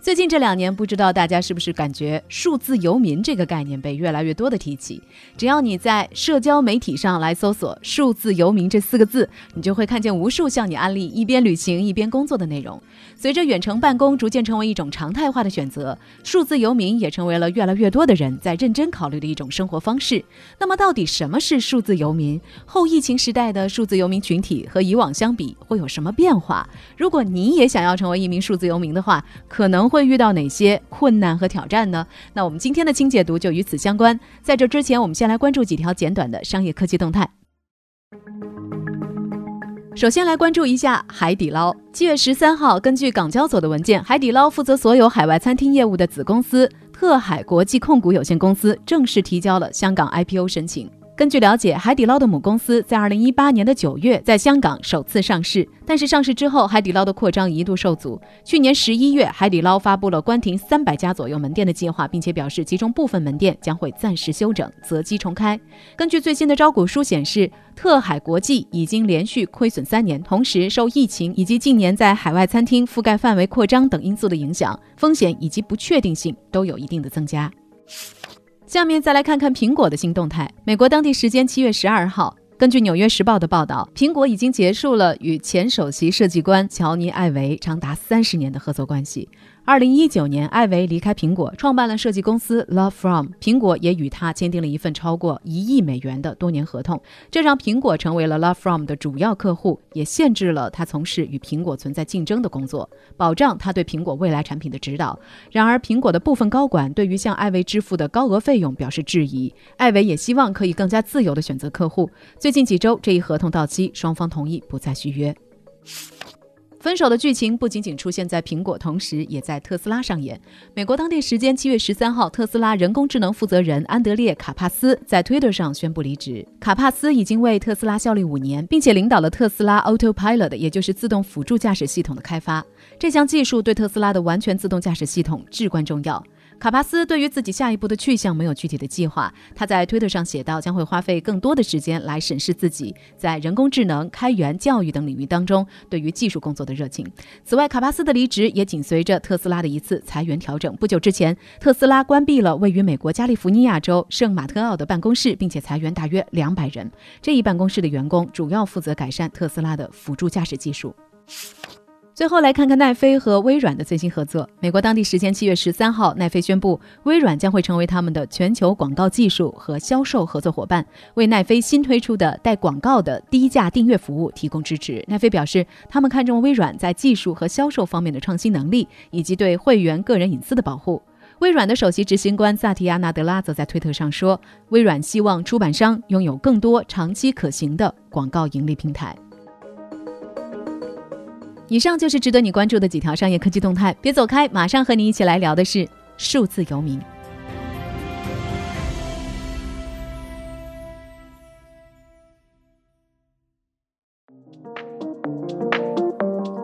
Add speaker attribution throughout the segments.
Speaker 1: 最近这两年，不知道大家是不是感觉“数字游民”这个概念被越来越多的提起？只要你在社交媒体上来搜索“数字游民”这四个字，你就会看见无数向你安利一边旅行一边工作的内容。随着远程办公逐渐成为一种常态化的选择，数字游民也成为了越来越多的人在认真考虑的一种生活方式。那么，到底什么是数字游民？后疫情时代的数字游民群体和以往相比会有什么变化？如果你也想要成为一名数字游民的话，可能会。遇到哪些困难和挑战呢？那我们今天的轻解读就与此相关。在这之前，我们先来关注几条简短的商业科技动态。首先来关注一下海底捞。七月十三号，根据港交所的文件，海底捞负责所有海外餐厅业务的子公司特海国际控股有限公司正式提交了香港 IPO 申请。根据了解，海底捞的母公司在二零一八年的九月在香港首次上市，但是上市之后，海底捞的扩张一度受阻。去年十一月，海底捞发布了关停三百家左右门店的计划，并且表示其中部分门店将会暂时休整，择机重开。根据最新的招股书显示，特海国际已经连续亏损三年，同时受疫情以及近年在海外餐厅覆盖范围扩张等因素的影响，风险以及不确定性都有一定的增加。下面再来看看苹果的新动态。美国当地时间七月十二号，根据《纽约时报》的报道，苹果已经结束了与前首席设计官乔尼·艾维长达三十年的合作关系。二零一九年，艾维离开苹果，创办了设计公司 Love From。苹果也与他签订了一份超过一亿美元的多年合同，这让苹果成为了 Love From 的主要客户，也限制了他从事与苹果存在竞争的工作，保障他对苹果未来产品的指导。然而，苹果的部分高管对于向艾维支付的高额费用表示质疑。艾维也希望可以更加自由地选择客户。最近几周，这一合同到期，双方同意不再续约。分手的剧情不仅仅出现在苹果，同时也在特斯拉上演。美国当地时间七月十三号，特斯拉人工智能负责人安德烈·卡帕斯在 Twitter 上宣布离职。卡帕斯已经为特斯拉效力五年，并且领导了特斯拉 Autopilot，也就是自动辅助驾驶系统的开发。这项技术对特斯拉的完全自动驾驶系统至关重要。卡帕斯对于自己下一步的去向没有具体的计划。他在推特上写道，将会花费更多的时间来审视自己在人工智能、开源、教育等领域当中对于技术工作的热情。此外，卡帕斯的离职也紧随着特斯拉的一次裁员调整。不久之前，特斯拉关闭了位于美国加利福尼亚州圣马特奥的办公室，并且裁员大约两百人。这一办公室的员工主要负责改善特斯拉的辅助驾驶技术。最后来看看奈飞和微软的最新合作。美国当地时间七月十三号，奈飞宣布，微软将会成为他们的全球广告技术和销售合作伙伴，为奈飞新推出的带广告的低价订阅服务提供支持。奈飞表示，他们看中微软在技术和销售方面的创新能力，以及对会员个人隐私的保护。微软的首席执行官萨提亚·纳德拉则在推特上说，微软希望出版商拥有更多长期可行的广告盈利平台。以上就是值得你关注的几条商业科技动态，别走开，马上和你一起来聊的是数字游民。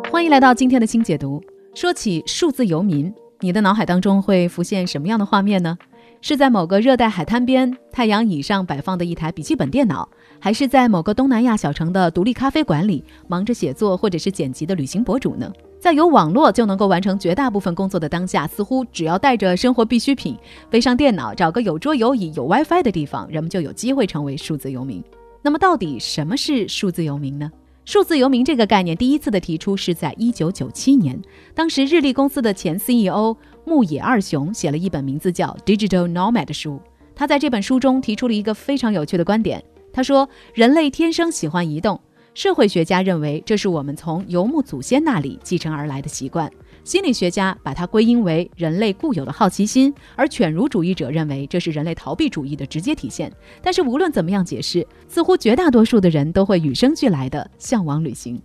Speaker 1: 欢迎来到今天的新解读。说起数字游民，你的脑海当中会浮现什么样的画面呢？是在某个热带海滩边，太阳椅上摆放的一台笔记本电脑，还是在某个东南亚小城的独立咖啡馆里忙着写作或者是剪辑的旅行博主呢？在有网络就能够完成绝大部分工作的当下，似乎只要带着生活必需品，背上电脑，找个有桌有椅有 WiFi 的地方，人们就有机会成为数字游民。那么，到底什么是数字游民呢？数字游民这个概念第一次的提出是在一九九七年，当时日立公司的前 CEO 牧野二雄写了一本名字叫《Digital Nomad》的书。他在这本书中提出了一个非常有趣的观点，他说：“人类天生喜欢移动，社会学家认为这是我们从游牧祖先那里继承而来的习惯。”心理学家把它归因为人类固有的好奇心，而犬儒主义者认为这是人类逃避主义的直接体现。但是无论怎么样解释，似乎绝大多数的人都会与生俱来的向往旅行。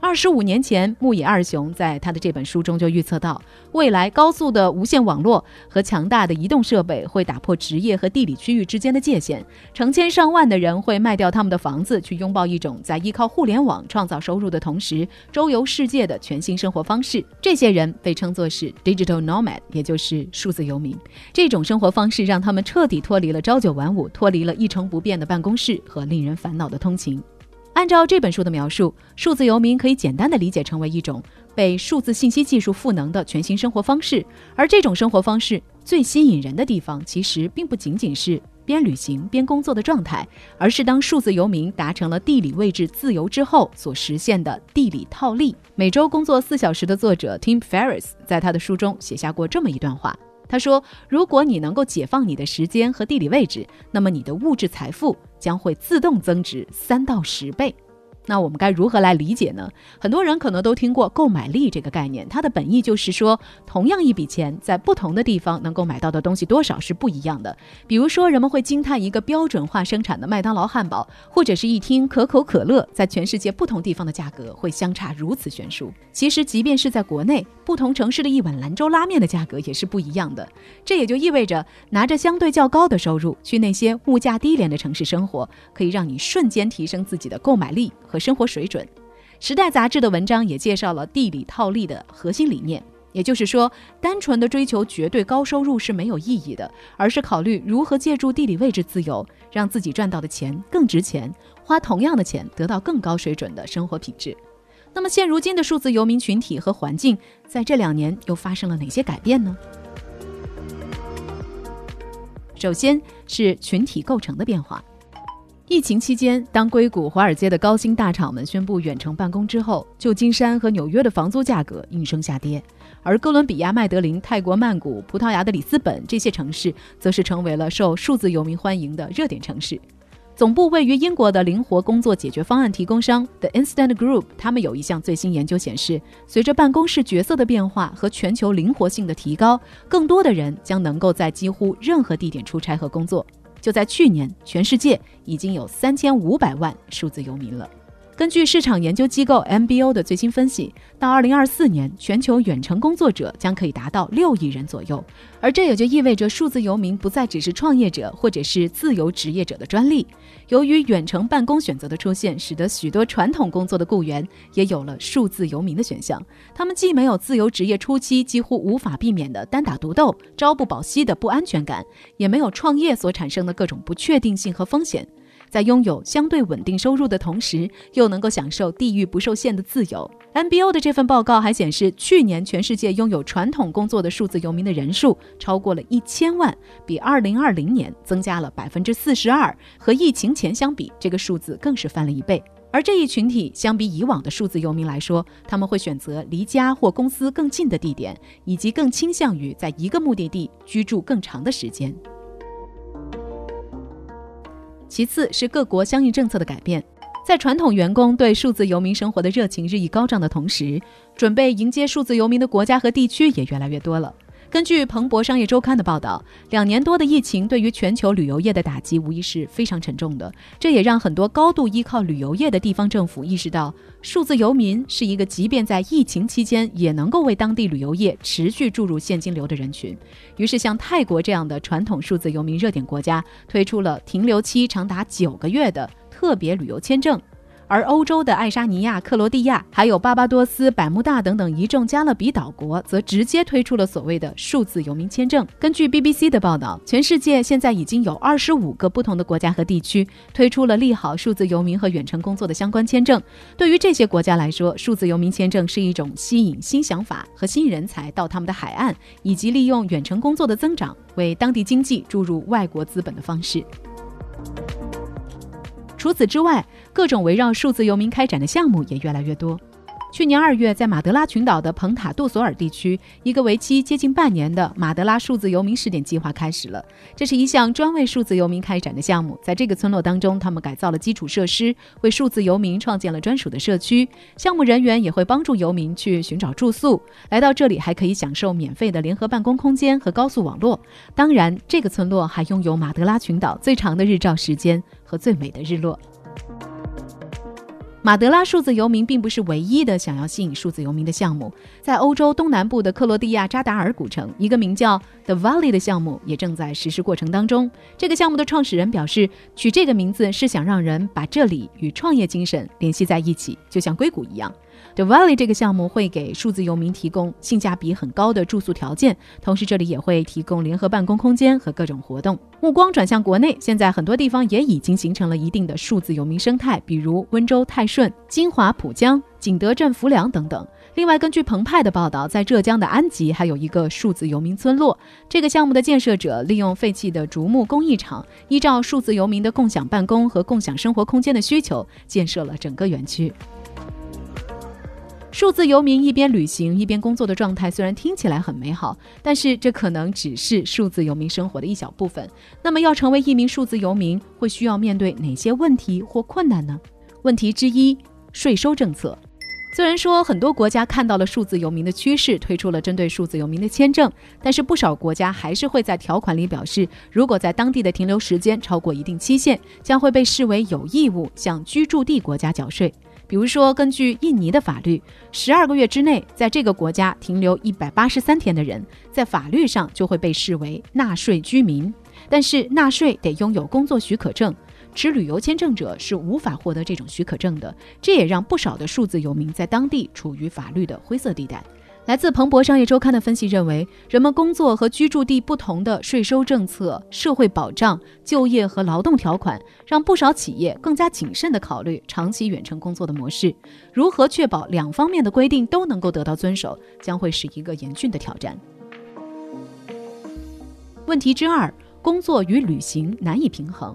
Speaker 1: 二十五年前，木野二雄在他的这本书中就预测到，未来高速的无线网络和强大的移动设备会打破职业和地理区域之间的界限，成千上万的人会卖掉他们的房子，去拥抱一种在依靠互联网创造收入的同时周游世界的全新生活方式。这些人被称作是 digital nomad，也就是数字游民。这种生活方式让他们彻底脱离了朝九晚五，脱离了一成不变的办公室和令人烦恼的通勤。按照这本书的描述，数字游民可以简单的理解成为一种被数字信息技术赋能的全新生活方式。而这种生活方式最吸引人的地方，其实并不仅仅是边旅行边工作的状态，而是当数字游民达成了地理位置自由之后所实现的地理套利。每周工作四小时的作者 Tim Ferriss 在他的书中写下过这么一段话。他说：“如果你能够解放你的时间和地理位置，那么你的物质财富将会自动增值三到十倍。”那我们该如何来理解呢？很多人可能都听过购买力这个概念，它的本意就是说，同样一笔钱在不同的地方能够买到的东西多少是不一样的。比如说，人们会惊叹一个标准化生产的麦当劳汉堡，或者是一听可口可乐，在全世界不同地方的价格会相差如此悬殊。其实，即便是在国内，不同城市的一碗兰州拉面的价格也是不一样的。这也就意味着，拿着相对较高的收入去那些物价低廉的城市生活，可以让你瞬间提升自己的购买力和。生活水准，《时代》杂志的文章也介绍了地理套利的核心理念，也就是说，单纯的追求绝对高收入是没有意义的，而是考虑如何借助地理位置自由，让自己赚到的钱更值钱，花同样的钱得到更高水准的生活品质。那么，现如今的数字游民群体和环境，在这两年又发生了哪些改变呢？首先是群体构成的变化。疫情期间，当硅谷、华尔街的高薪大厂们宣布远程办公之后，旧金山和纽约的房租价格应声下跌，而哥伦比亚、麦德林、泰国曼谷、葡萄牙的里斯本这些城市，则是成为了受数字游民欢迎的热点城市。总部位于英国的灵活工作解决方案提供商 The Instant Group，他们有一项最新研究显示，随着办公室角色的变化和全球灵活性的提高，更多的人将能够在几乎任何地点出差和工作。就在去年，全世界已经有三千五百万数字游民了。根据市场研究机构 MBO 的最新分析，到二零二四年，全球远程工作者将可以达到六亿人左右。而这也就意味着，数字游民不再只是创业者或者是自由职业者的专利。由于远程办公选择的出现，使得许多传统工作的雇员也有了数字游民的选项。他们既没有自由职业初期几乎无法避免的单打独斗、朝不保夕的不安全感，也没有创业所产生的各种不确定性和风险。在拥有相对稳定收入的同时，又能够享受地域不受限的自由。MBO 的这份报告还显示，去年全世界拥有传统工作的数字游民的人数超过了一千万，比2020年增加了百分之四十二。和疫情前相比，这个数字更是翻了一倍。而这一群体相比以往的数字游民来说，他们会选择离家或公司更近的地点，以及更倾向于在一个目的地居住更长的时间。其次是各国相应政策的改变，在传统员工对数字游民生活的热情日益高涨的同时，准备迎接数字游民的国家和地区也越来越多了。根据彭博商业周刊的报道，两年多的疫情对于全球旅游业的打击无疑是非常沉重的。这也让很多高度依靠旅游业的地方政府意识到，数字游民是一个即便在疫情期间也能够为当地旅游业持续注入现金流的人群。于是，像泰国这样的传统数字游民热点国家，推出了停留期长达九个月的特别旅游签证。而欧洲的爱沙尼亚、克罗地亚，还有巴巴多斯、百慕大等等一众加勒比岛国，则直接推出了所谓的数字游民签证。根据 BBC 的报道，全世界现在已经有二十五个不同的国家和地区推出了利好数字游民和远程工作的相关签证。对于这些国家来说，数字游民签证是一种吸引新想法和新人才到他们的海岸，以及利用远程工作的增长为当地经济注入外国资本的方式。除此之外，各种围绕数字游民开展的项目也越来越多。去年二月，在马德拉群岛的蓬塔杜索尔地区，一个为期接近半年的马德拉数字游民试点计划开始了。这是一项专为数字游民开展的项目。在这个村落当中，他们改造了基础设施，为数字游民创建了专属的社区。项目人员也会帮助游民去寻找住宿。来到这里，还可以享受免费的联合办公空间和高速网络。当然，这个村落还拥有马德拉群岛最长的日照时间和最美的日落。马德拉数字游民并不是唯一的想要吸引数字游民的项目，在欧洲东南部的克罗地亚扎达尔古城，一个名叫 The Valley 的项目也正在实施过程当中。这个项目的创始人表示，取这个名字是想让人把这里与创业精神联系在一起，就像硅谷一样。The Valley 这个项目会给数字游民提供性价比很高的住宿条件，同时这里也会提供联合办公空间和各种活动。目光转向国内，现在很多地方也已经形成了一定的数字游民生态，比如温州泰顺、金华浦江、景德镇浮梁等等。另外，根据澎湃的报道，在浙江的安吉还有一个数字游民村落。这个项目的建设者利用废弃的竹木工艺厂，依照数字游民的共享办公和共享生活空间的需求，建设了整个园区。数字游民一边旅行一边工作的状态虽然听起来很美好，但是这可能只是数字游民生活的一小部分。那么，要成为一名数字游民，会需要面对哪些问题或困难呢？问题之一：税收政策。虽然说很多国家看到了数字游民的趋势，推出了针对数字游民的签证，但是不少国家还是会在条款里表示，如果在当地的停留时间超过一定期限，将会被视为有义务向居住地国家缴税。比如说，根据印尼的法律，十二个月之内在这个国家停留一百八十三天的人，在法律上就会被视为纳税居民，但是纳税得拥有工作许可证，持旅游签证者是无法获得这种许可证的。这也让不少的数字游民在当地处于法律的灰色地带。来自彭博商业周刊的分析认为，人们工作和居住地不同的税收政策、社会保障、就业和劳动条款，让不少企业更加谨慎地考虑长期远程工作的模式。如何确保两方面的规定都能够得到遵守，将会是一个严峻的挑战。问题之二：工作与旅行难以平衡。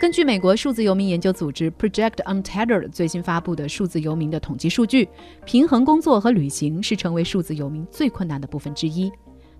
Speaker 1: 根据美国数字游民研究组织 Project Untethered 最新发布的数字游民的统计数据，平衡工作和旅行是成为数字游民最困难的部分之一。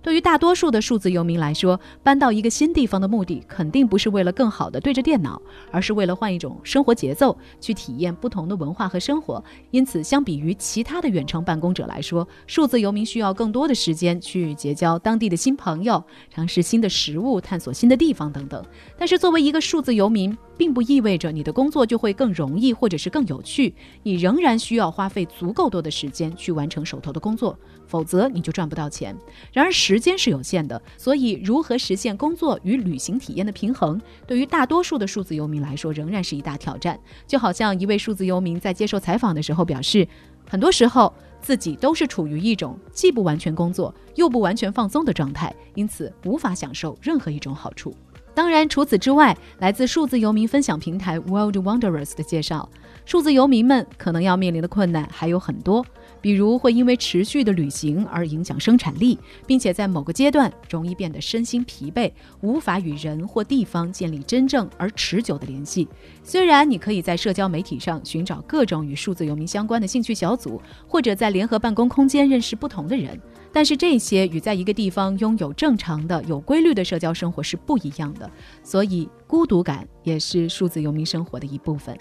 Speaker 1: 对于大多数的数字游民来说，搬到一个新地方的目的肯定不是为了更好的对着电脑，而是为了换一种生活节奏，去体验不同的文化和生活。因此，相比于其他的远程办公者来说，数字游民需要更多的时间去结交当地的新朋友，尝试新的食物，探索新的地方等等。但是，作为一个数字游民，并不意味着你的工作就会更容易或者是更有趣，你仍然需要花费足够多的时间去完成手头的工作，否则你就赚不到钱。然而时间是有限的，所以如何实现工作与旅行体验的平衡，对于大多数的数字游民来说仍然是一大挑战。就好像一位数字游民在接受采访的时候表示，很多时候自己都是处于一种既不完全工作又不完全放松的状态，因此无法享受任何一种好处。当然，除此之外，来自数字游民分享平台 World Wanderers 的介绍，数字游民们可能要面临的困难还有很多，比如会因为持续的旅行而影响生产力，并且在某个阶段容易变得身心疲惫，无法与人或地方建立真正而持久的联系。虽然你可以在社交媒体上寻找各种与数字游民相关的兴趣小组，或者在联合办公空间认识不同的人。但是这些与在一个地方拥有正常的、有规律的社交生活是不一样的，所以孤独感也是数字游民生活的一部分。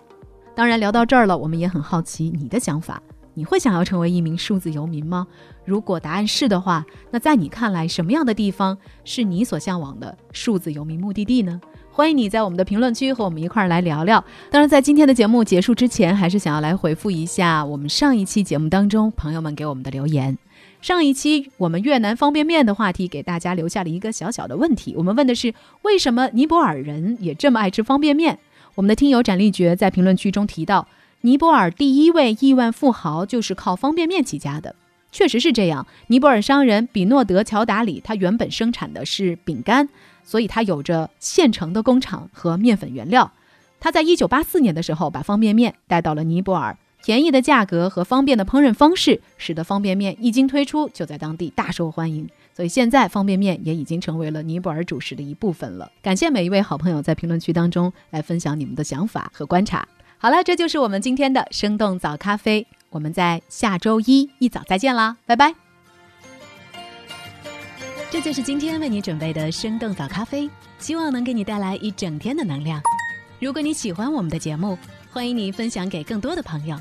Speaker 1: 当然，聊到这儿了，我们也很好奇你的想法：你会想要成为一名数字游民吗？如果答案是的话，那在你看来，什么样的地方是你所向往的数字游民目的地呢？欢迎你在我们的评论区和我们一块儿来聊聊。当然，在今天的节目结束之前，还是想要来回复一下我们上一期节目当中朋友们给我们的留言。上一期我们越南方便面的话题给大家留下了一个小小的问题，我们问的是为什么尼泊尔人也这么爱吃方便面？我们的听友展立觉在评论区中提到，尼泊尔第一位亿万富豪就是靠方便面起家的，确实是这样。尼泊尔商人比诺德乔达里他原本生产的是饼干，所以他有着现成的工厂和面粉原料。他在一九八四年的时候把方便面带到了尼泊尔。便宜的价格和方便的烹饪方式，使得方便面一经推出就在当地大受欢迎。所以现在方便面也已经成为了尼泊尔主食的一部分了。感谢每一位好朋友在评论区当中来分享你们的想法和观察。好了，这就是我们今天的生动早咖啡。我们在下周一一早再见啦，拜拜。
Speaker 2: 这就是今天为你准备的生动早咖啡，希望能给你带来一整天的能量。如果你喜欢我们的节目，欢迎你分享给更多的朋友，